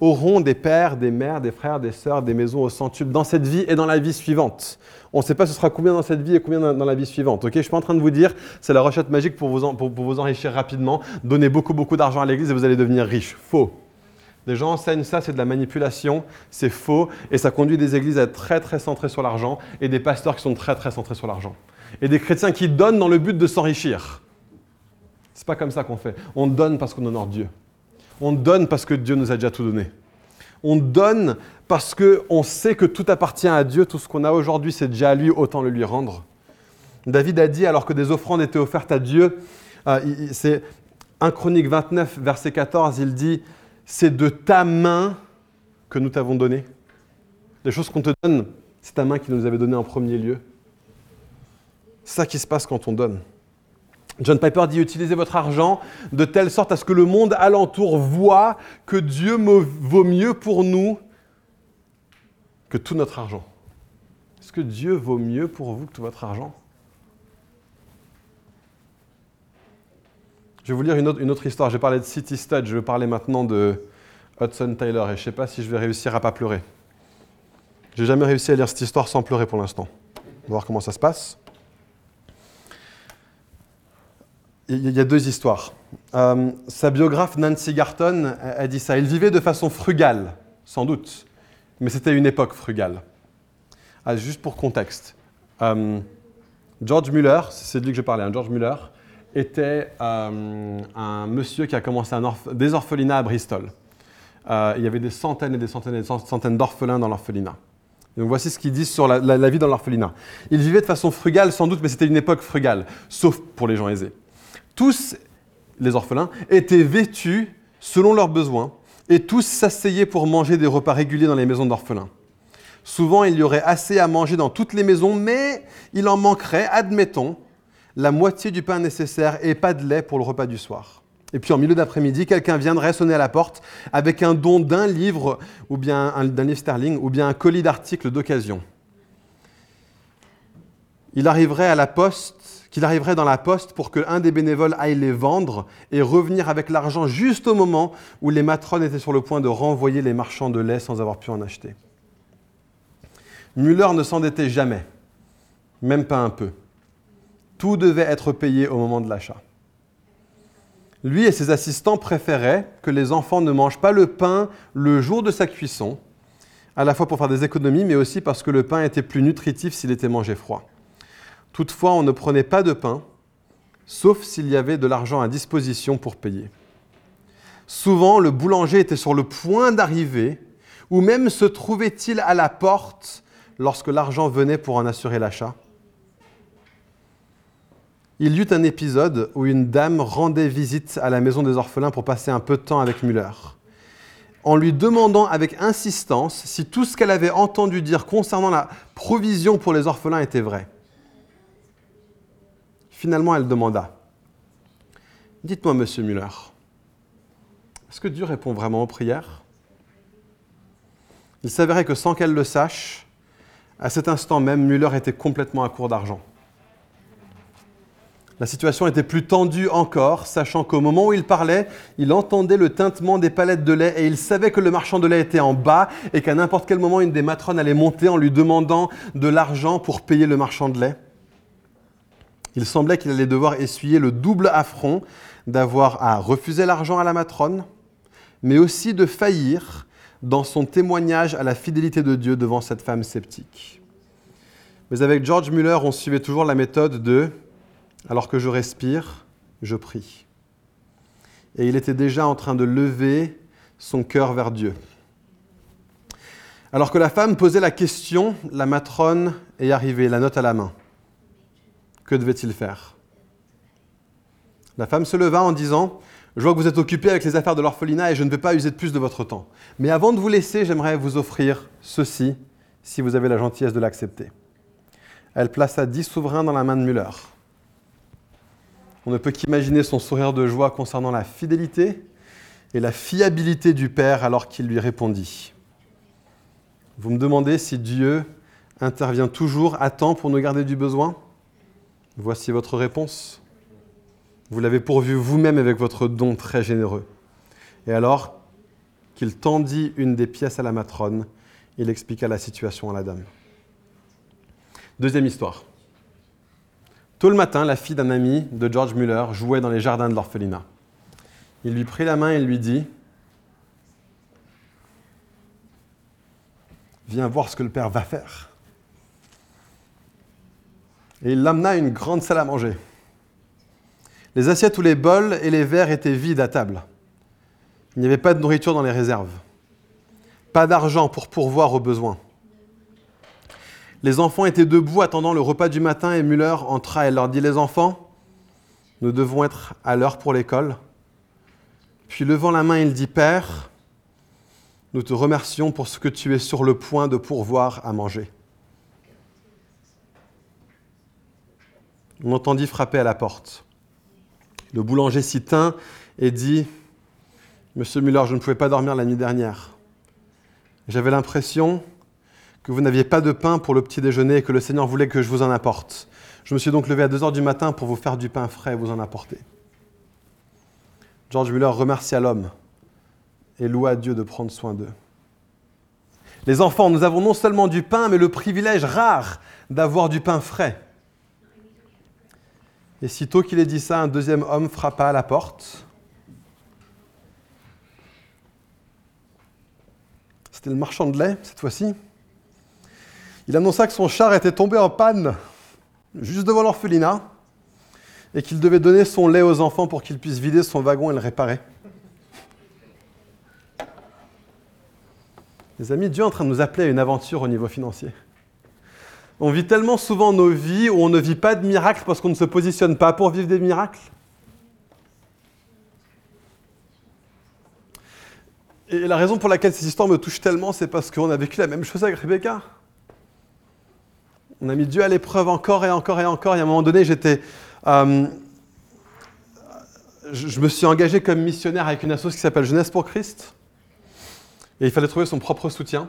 auront des pères, des mères, des frères, des sœurs, des maisons au centuple dans cette vie et dans la vie suivante. On ne sait pas ce sera combien dans cette vie et combien dans, la vie suivante. Ok, je suis pas en train de vous dire c'est la recette magique pour vous, pour vous enrichir rapidement. Donnez beaucoup beaucoup d'argent à l'Église et vous allez devenir riche. Faux. Des gens enseignent ça, c'est de la manipulation, c'est faux, et ça conduit des églises à être très très centrées sur l'argent, et des pasteurs qui sont très très centrés sur l'argent. Et des chrétiens qui donnent dans le but de s'enrichir. C'est pas comme ça qu'on fait. On donne parce qu'on honore Dieu. On donne parce que Dieu nous a déjà tout donné. On donne parce qu'on sait que tout appartient à Dieu, tout ce qu'on a aujourd'hui, c'est déjà à lui, autant le lui rendre. David a dit, alors que des offrandes étaient offertes à Dieu, euh, c'est 1 Chronique 29, verset 14, il dit, c'est de ta main que nous t'avons donné. Les choses qu'on te donne, c'est ta main qui nous avait donné en premier lieu. Ça qui se passe quand on donne. John Piper dit utilisez votre argent de telle sorte à ce que le monde alentour voit que Dieu vaut mieux pour nous que tout notre argent. Est-ce que Dieu vaut mieux pour vous que tout votre argent? Je vais vous lire une autre, histoire. J'ai parlé de City Stud, je vais parler maintenant de Hudson Taylor et je ne sais pas si je vais réussir à pas pleurer. J'ai jamais réussi à lire cette histoire sans pleurer pour l'instant. On va voir comment ça se passe. Il y a deux histoires. Euh, sa biographe Nancy Garton a dit ça. Il vivait de façon frugale, sans doute, mais c'était une époque frugale. Ah, juste pour contexte, euh, George Muller, c'est de lui que je parlais, hein, George Muller, était euh, un monsieur qui a commencé un des orphelinats à Bristol. Il y avait des centaines et des centaines et des centaines d'orphelins dans l'orphelinat. Donc voici ce qu'ils disent sur la, vie dans l'orphelinat. Ils vivaient de façon frugale sans doute, mais c'était une époque frugale, sauf pour les gens aisés. Tous les orphelins étaient vêtus selon leurs besoins et tous s'asseyaient pour manger des repas réguliers dans les maisons d'orphelins. Souvent, il y aurait assez à manger dans toutes les maisons, mais il en manquerait, admettons, la moitié du pain nécessaire et pas de lait pour le repas du soir. Et puis en milieu d'après-midi, quelqu'un viendrait sonner à la porte avec un don d'un livre, ou bien d'un livre sterling, ou bien un colis d'articles d'occasion. Il arriverait à la poste, qu'il arriverait dans la poste pour qu'un des bénévoles aille les vendre et revenir avec l'argent juste au moment où les matrones étaient sur le point de renvoyer les marchands de lait sans avoir pu en acheter. Müller ne s'endettait jamais, même pas un peu. Tout devait être payé au moment de l'achat. Lui et ses assistants préféraient que les enfants ne mangent pas le pain le jour de sa cuisson, à la fois pour faire des économies, mais aussi parce que le pain était plus nutritif s'il était mangé froid. Toutefois, on ne prenait pas de pain, sauf s'il y avait de l'argent à disposition pour payer. Souvent, le boulanger était sur le point d'arriver, ou même se trouvait-il à la porte lorsque l'argent venait pour en assurer l'achat il y eut un épisode où une dame rendait visite à la maison des orphelins pour passer un peu de temps avec Muller. En lui demandant avec insistance si tout ce qu'elle avait entendu dire concernant la provision pour les orphelins était vrai. Finalement, elle demanda Dites-moi, monsieur Muller, est-ce que Dieu répond vraiment aux prières? Il s'avérait que sans qu'elle le sache, à cet instant même, Muller était complètement à court d'argent. La situation était plus tendue encore, sachant qu'au moment où il parlait, il entendait le tintement des palettes de lait et il savait que le marchand de lait était en bas et qu'à n'importe quel moment, une des matrones allait monter en lui demandant de l'argent pour payer le marchand de lait. Il semblait qu'il allait devoir essuyer le double affront d'avoir à refuser l'argent à la matrone, mais aussi de faillir dans son témoignage à la fidélité de Dieu devant cette femme sceptique. Mais avec George Muller, on suivait toujours la méthode de alors que je respire, je prie. Et il était déjà en train de lever son cœur vers Dieu. Alors que la femme posait la question, la matrone est arrivée, la note à la main. Que devait-il faire La femme se leva en disant Je vois que vous êtes occupé avec les affaires de l'orphelinat et je ne vais pas user de plus de votre temps. Mais avant de vous laisser, j'aimerais vous offrir ceci, si vous avez la gentillesse de l'accepter. Elle plaça dix souverains dans la main de Muller. On ne peut qu'imaginer son sourire de joie concernant la fidélité et la fiabilité du Père alors qu'il lui répondit. Vous me demandez si Dieu intervient toujours à temps pour nous garder du besoin? Voici votre réponse. Vous l'avez pourvu vous-même avec votre don très généreux. Et alors qu'il tendit une des pièces à la matrone, il expliqua la situation à la dame. Deuxième histoire. Tôt le matin, la fille d'un ami de George Muller jouait dans les jardins de l'orphelinat. Il lui prit la main et lui dit Viens voir ce que le père va faire. Et il l'amena à une grande salle à manger. Les assiettes ou les bols et les verres étaient vides à table. Il n'y avait pas de nourriture dans les réserves. Pas d'argent pour pourvoir aux besoins. Les enfants étaient debout attendant le repas du matin et Muller entra et leur dit Les enfants, nous devons être à l'heure pour l'école. Puis levant la main, il dit Père, nous te remercions pour ce que tu es sur le point de pourvoir à manger. On entendit frapper à la porte. Le boulanger s'y tint et dit Monsieur Muller, je ne pouvais pas dormir la nuit dernière. J'avais l'impression que vous n'aviez pas de pain pour le petit déjeuner et que le Seigneur voulait que je vous en apporte. Je me suis donc levé à 2 heures du matin pour vous faire du pain frais et vous en apporter. George Muller remercia l'homme et loua Dieu de prendre soin d'eux. Les enfants, nous avons non seulement du pain, mais le privilège rare d'avoir du pain frais. Et sitôt qu'il ait dit ça, un deuxième homme frappa à la porte. C'était le marchand de lait, cette fois-ci. Il annonça que son char était tombé en panne juste devant l'orphelinat et qu'il devait donner son lait aux enfants pour qu'ils puissent vider son wagon et le réparer. Les amis, Dieu est en train de nous appeler à une aventure au niveau financier. On vit tellement souvent nos vies où on ne vit pas de miracles parce qu'on ne se positionne pas pour vivre des miracles. Et la raison pour laquelle ces histoires me touchent tellement, c'est parce qu'on a vécu la même chose avec Rebecca. On a mis Dieu à l'épreuve encore et encore et encore. Et à un moment donné, j'étais, euh, je me suis engagé comme missionnaire avec une association qui s'appelle Jeunesse pour Christ. Et il fallait trouver son propre soutien.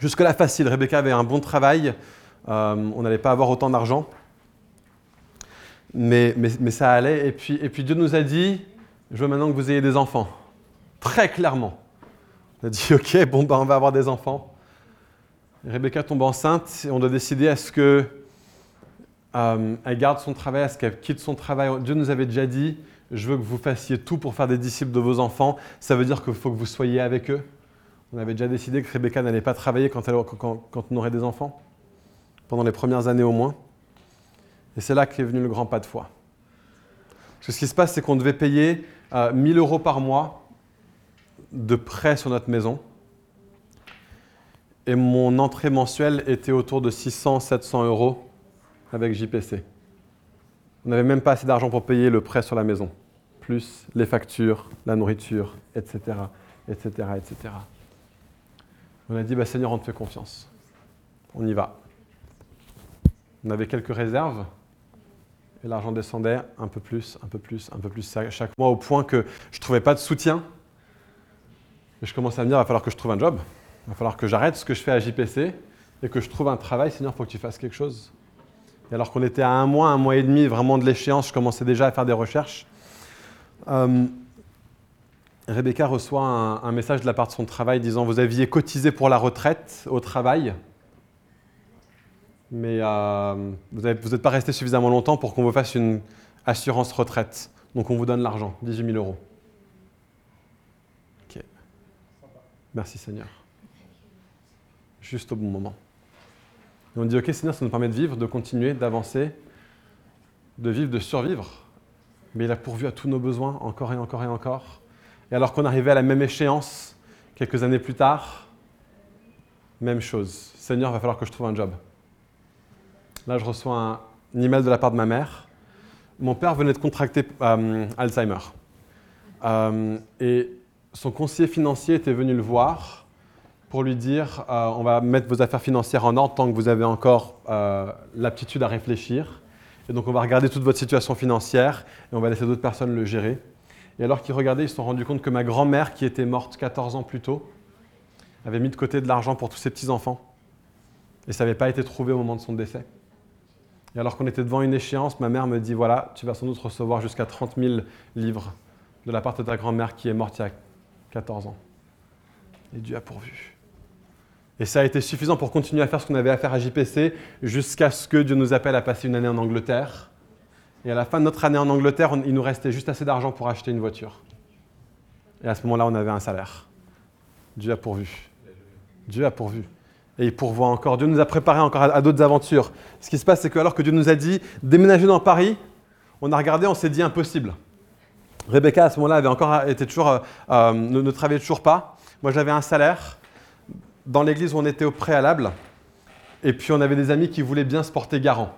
Jusque-là, facile. Rebecca avait un bon travail. Euh, on n'allait pas avoir autant d'argent. Mais, mais, ça allait. Et puis, et puis Dieu nous a dit, je veux maintenant que vous ayez des enfants. Très clairement. On a dit, [laughs] OK, bon, ben, on va avoir des enfants. Rebecca tombe enceinte et on doit décider est-ce que euh, elle garde son travail, est-ce qu'elle quitte son travail. Dieu nous avait déjà dit, je veux que vous fassiez tout pour faire des disciples de vos enfants. Ça veut dire qu'il faut que vous soyez avec eux. On avait déjà décidé que Rebecca n'allait pas travailler quand, on aurait des enfants, pendant les premières années au moins. Et c'est là qu'est venu le grand pas de foi. ce qui se passe, c'est qu'on devait payer 1000 euh, euros par mois de prêt sur notre maison. Et mon entrée mensuelle était autour de 600-700 euros avec JPC. On n'avait même pas assez d'argent pour payer le prêt sur la maison, plus les factures, la nourriture, etc., etc., etc. On a dit, bah, Seigneur, on te fait confiance. On y va. On avait quelques réserves, et l'argent descendait un peu plus, un peu plus, un peu plus chaque mois, au point que je ne trouvais pas de soutien. Et je commençais à me dire, il va falloir que je trouve un job. Il va falloir que j'arrête ce que je fais à JPC et que je trouve un travail. Seigneur, il faut que tu fasses quelque chose. Et alors qu'on était à un mois, un mois et demi vraiment de l'échéance, je commençais déjà à faire des recherches. Euh, Rebecca reçoit un, message de la part de son travail disant Vous aviez cotisé pour la retraite au travail, mais euh, vous n'êtes pas resté suffisamment longtemps pour qu'on vous fasse une assurance retraite. Donc on vous donne l'argent, 18 000 euros. Ok. Merci Seigneur. Juste au bon moment. Et on dit Ok Seigneur, ça nous permet de vivre, de continuer, d'avancer, de vivre, de survivre. Mais il a pourvu à tous nos besoins, encore et encore et encore. Et alors qu'on arrivait à la même échéance, quelques années plus tard, même chose. Seigneur, il va falloir que je trouve un job. Là, je reçois un, email de la part de ma mère. Mon père venait de contracter euh, Alzheimer. Euh, et son conseiller financier était venu le voir pour lui dire euh, on va mettre vos affaires financières en ordre tant que vous avez encore l'aptitude à réfléchir. Et donc, on va regarder toute votre situation financière et on va laisser d'autres personnes le gérer. Et alors qu'ils regardaient, ils se sont rendus compte que ma grand-mère, qui était morte 14 ans plus tôt, avait mis de côté de l'argent pour tous ses petits-enfants. Et ça n'avait pas été trouvé au moment de son décès. Et alors qu'on était devant une échéance, ma mère me dit voilà, tu vas sans doute recevoir jusqu'à 30 000 livres de la part de ta grand-mère qui est morte il y a 14 ans. Et Dieu a pourvu. Et ça a été suffisant pour continuer à faire ce qu'on avait à faire à JPC jusqu'à ce que Dieu nous appelle à passer une année en Angleterre. Et à la fin de notre année en Angleterre, il nous restait juste assez d'argent pour acheter une voiture. Et à ce moment-là, on avait un salaire. Dieu a pourvu. Dieu a pourvu. Et il pourvoit encore. Dieu nous a préparé encore à, d'autres aventures. Ce qui se passe, c'est que alors que Dieu nous a dit déménager dans Paris, on a regardé, on s'est dit impossible. Rebecca, à ce moment-là, avait encore été toujours, euh, euh, ne, travaillait toujours pas. Moi, j'avais un salaire dans l'église où on était au préalable. Et puis, on avait des amis qui voulaient bien se porter garant.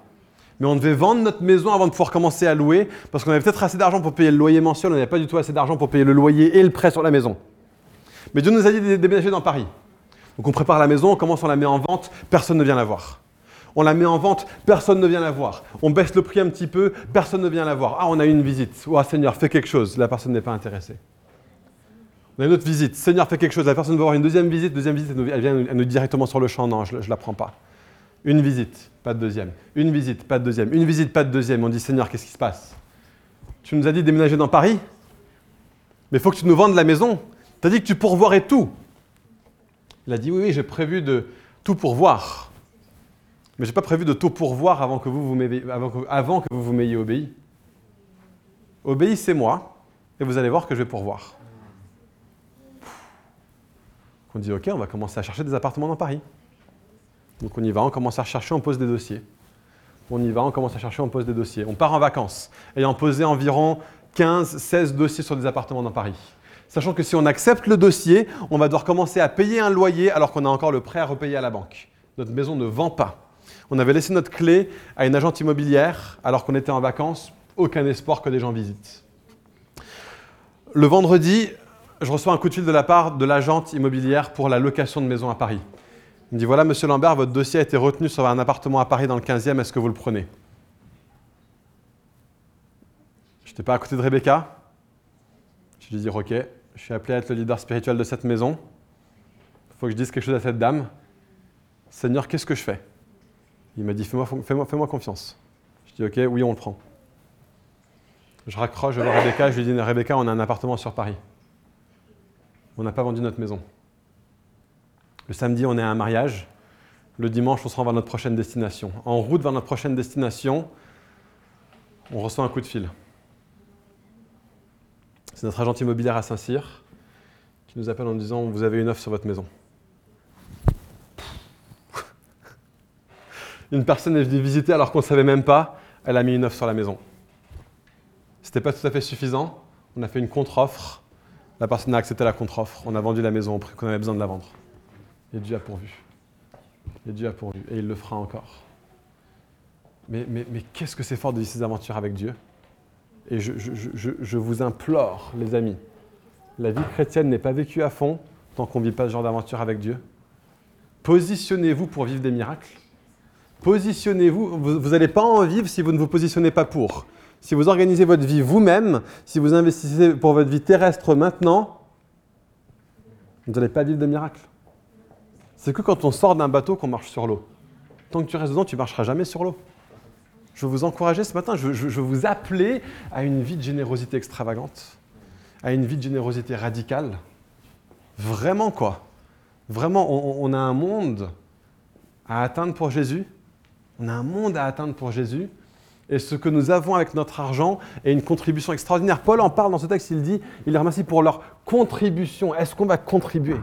Mais on devait vendre notre maison avant de pouvoir commencer à louer, parce qu'on avait peut-être assez d'argent pour payer le loyer mensuel, on n'avait pas du tout assez d'argent pour payer le loyer et le prêt sur la maison. Mais Dieu nous a dit de déménager dans Paris. Donc on prépare la maison, on commence, on la met en vente, personne ne vient la voir. On la met en vente, personne ne vient la voir. On baisse le prix un petit peu, personne ne vient la voir. Ah, on a eu une visite. Oh Seigneur, fais quelque chose. La personne n'est pas intéressée. On a une autre visite. Seigneur, fais quelque chose. La personne veut avoir une deuxième visite. Deuxième visite, elle vient elle nous directement sur le champ. Non, je ne la prends pas. Une visite, pas de deuxième. Une visite, pas de deuxième. Une visite, pas de deuxième. On dit Seigneur, qu'est-ce qui se passe? Tu nous as dit de déménager dans Paris? Mais il faut que tu nous vendes la maison. Tu as dit que tu pourvoirais tout. Il a dit Oui, oui, j'ai prévu de tout pourvoir. Mais je n'ai pas prévu de tout pourvoir avant que vous vous que, avant vous m'ayez obéi. Obéissez-moi et vous allez voir que je vais pourvoir. On dit Ok, on va commencer à chercher des appartements dans Paris. Donc on y va, on commence à chercher, on pose des dossiers. On y va, on commence à chercher, on pose des dossiers. On part en vacances, ayant posé environ 15, 16 dossiers sur des appartements dans Paris. Sachant que si on accepte le dossier, on va devoir commencer à payer un loyer alors qu'on a encore le prêt à repayer à la banque. Notre maison ne vend pas. On avait laissé notre clé à une agente immobilière alors qu'on était en vacances. Aucun espoir que des gens visitent. Le vendredi, je reçois un coup de fil de la part de l'agente immobilière pour la location de maison à Paris. Il me dit Voilà, monsieur Lambert, votre dossier a été retenu sur un appartement à Paris dans le 15e, est-ce que vous le prenez? Je n'étais pas à côté de Rebecca. Je lui dis Ok, je suis appelé à être le leader spirituel de cette maison. Il faut que je dise quelque chose à cette dame. Seigneur, qu'est-ce que je fais? Il m'a dit Fais-moi fais -moi, confiance. Je dis Ok, oui, on le prend. Je raccroche, je vois Rebecca, je lui dis Rebecca, on a un appartement sur Paris. On n'a pas vendu notre maison. Le samedi, on est à un mariage. Le dimanche, on se rend vers notre prochaine destination. En route vers notre prochaine destination, on reçoit un coup de fil. C'est notre agent immobilier à Saint-Cyr qui nous appelle en disant Vous avez une offre sur votre maison. [laughs] Une personne est venue visiter alors qu'on ne savait même pas, elle a mis une offre sur la maison. Ce n'était pas tout à fait suffisant. On a fait une contre-offre. La personne a accepté la contre-offre. On a vendu la maison au prix qu'on avait besoin de la vendre. Et Dieu a pourvu. Et Dieu a pourvu. Et il le fera encore. Mais, qu'est-ce que c'est fort de vivre ces aventures avec Dieu? Et je, je, je, vous implore, les amis, la vie chrétienne n'est pas vécue à fond tant qu'on ne vit pas ce genre d'aventure avec Dieu. Positionnez-vous pour vivre des miracles. Positionnez-vous. Vous n'allez pas en vivre si vous ne vous positionnez pas pour. Si vous organisez votre vie vous-même, si vous investissez pour votre vie terrestre maintenant, vous n'allez pas vivre de miracles. C'est que quand on sort d'un bateau qu'on marche sur l'eau. Tant que tu restes dedans, tu ne marcheras jamais sur l'eau. Je veux vous encourager ce matin, je, veux vous appeler à une vie de générosité extravagante, à une vie de générosité radicale. Vraiment quoi Vraiment, on, a un monde à atteindre pour Jésus. On a un monde à atteindre pour Jésus. Et ce que nous avons avec notre argent est une contribution extraordinaire. Paul en parle dans ce texte, il dit, il les remercie pour leur contribution. Est-ce qu'on va contribuer?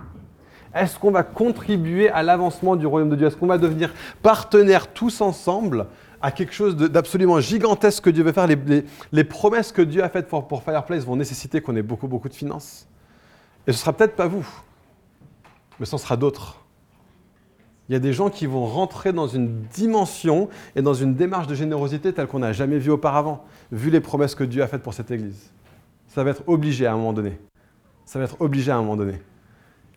Est-ce qu'on va contribuer à l'avancement du royaume de Dieu? Est-ce qu'on va devenir partenaires tous ensemble à quelque chose d'absolument gigantesque que Dieu veut faire? Les, promesses que Dieu a faites pour, Fireplace vont nécessiter qu'on ait beaucoup, beaucoup de finances. Et ce sera peut-être pas vous, mais ce sera d'autres. Il y a des gens qui vont rentrer dans une dimension et dans une démarche de générosité telle qu'on n'a jamais vu auparavant, vu les promesses que Dieu a faites pour cette Église. Ça va être obligé à un moment donné. Ça va être obligé à un moment donné.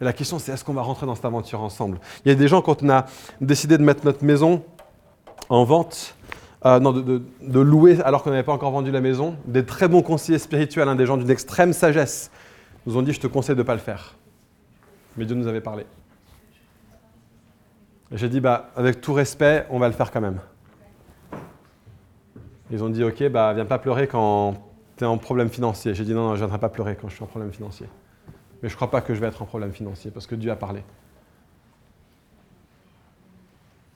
Et la question, c'est est-ce qu'on va rentrer dans cette aventure ensemble? Il y a des gens, quand on a décidé de mettre notre maison en vente, euh, non, de, louer alors qu'on n'avait pas encore vendu la maison, des très bons conseillers spirituels, hein, des gens d'une extrême sagesse, nous ont dit Je te conseille de ne pas le faire. Mais Dieu nous avait parlé. J'ai dit bah, Avec tout respect, on va le faire quand même. Ils ont dit Ok, bah viens pas pleurer quand tu es en problème financier. J'ai dit Non, non, je viendrai pas pleurer quand je suis en problème financier. Mais je ne crois pas que je vais être en problème financier parce que Dieu a parlé.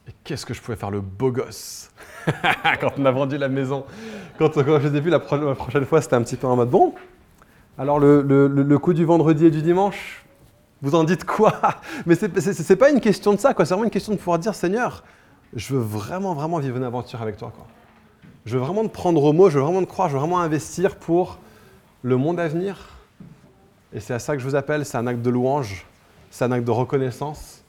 Et qu'est-ce que je pouvais faire le beau gosse? [laughs] Quand on a vendu la maison. Quand, je les ai vus la, prochaine fois, c'était un petit peu en mode Bon, alors le, coup du vendredi et du dimanche, vous en dites quoi? Mais ce n'est pas une question de ça, c'est vraiment une question de pouvoir dire Seigneur, je veux vraiment, vraiment vivre une aventure avec toi. Quoi. Je veux vraiment te prendre au mot, je veux vraiment te croire, je veux vraiment investir pour le monde à venir. Et c'est à ça que je vous appelle, c'est un acte de louange, c'est un acte de reconnaissance.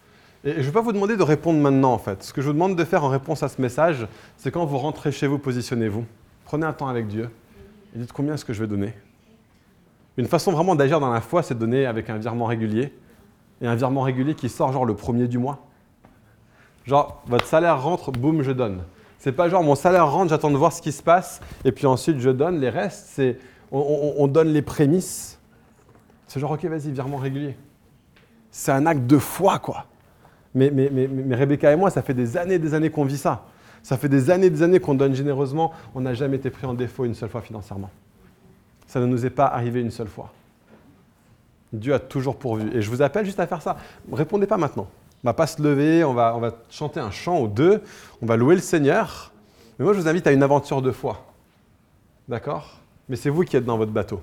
Et je ne vais pas vous demander de répondre maintenant en fait. Ce que je vous demande de faire en réponse à ce message, c'est quand vous rentrez chez vous, positionnez-vous. Prenez un temps avec Dieu et dites combien est-ce que je vais donner. Une façon vraiment d'agir dans la foi, c'est de donner avec un virement régulier. Et un virement régulier qui sort genre le premier du mois. Genre, votre salaire rentre, boum, je donne. C'est pas genre mon salaire rentre, j'attends de voir ce qui se passe, et puis ensuite je donne. Les restes, c'est on, donne les prémices. C'est genre, ok, vas-y, virement régulier. C'est un acte de foi, quoi. Mais, mais, mais, mais, Rebecca et moi, ça fait des années des années qu'on vit ça. Ça fait des années des années qu'on donne généreusement. On n'a jamais été pris en défaut une seule fois financièrement. Ça ne nous est pas arrivé une seule fois. Dieu a toujours pourvu. Et je vous appelle juste à faire ça. Répondez pas maintenant. On va pas se lever, on va, on va chanter un chant ou deux, on va louer le Seigneur. Mais moi, je vous invite à une aventure de foi. D'accord? Mais c'est vous qui êtes dans votre bateau.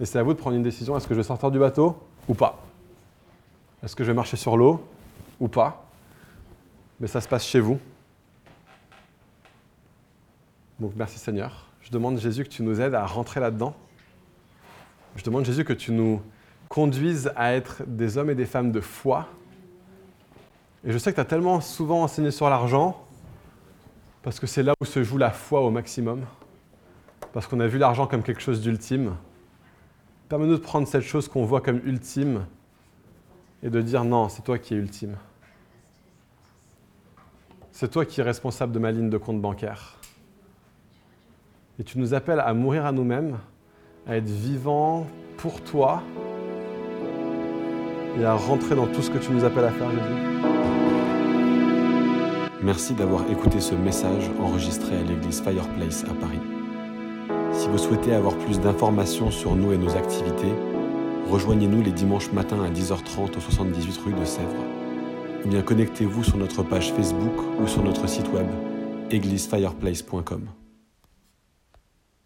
Et c'est à vous de prendre une décision. Est-ce que je vais sortir du bateau ou pas? Est-ce que je vais marcher sur l'eau ou pas? Mais ça se passe chez vous. Donc merci Seigneur. Je demande Jésus que tu nous aides à rentrer là-dedans. Je demande Jésus que tu nous conduises à être des hommes et des femmes de foi et je sais que tu as tellement souvent enseigné sur l'argent, parce que c'est là où se joue la foi au maximum, parce qu'on a vu l'argent comme quelque chose d'ultime. Permets-nous de prendre cette chose qu'on voit comme ultime et de dire non, c'est toi qui es ultime. C'est toi qui es responsable de ma ligne de compte bancaire. Et tu nous appelles à mourir à nous-mêmes, à être vivants pour toi et à rentrer dans tout ce que tu nous appelles à faire, Jésus. Merci d'avoir écouté ce message enregistré à l'église Fireplace à Paris. Si vous souhaitez avoir plus d'informations sur nous et nos activités, rejoignez-nous les dimanches matins à 10h30 au 78 rue de Sèvres. Ou bien connectez-vous sur notre page Facebook ou sur notre site web églisefireplace.com.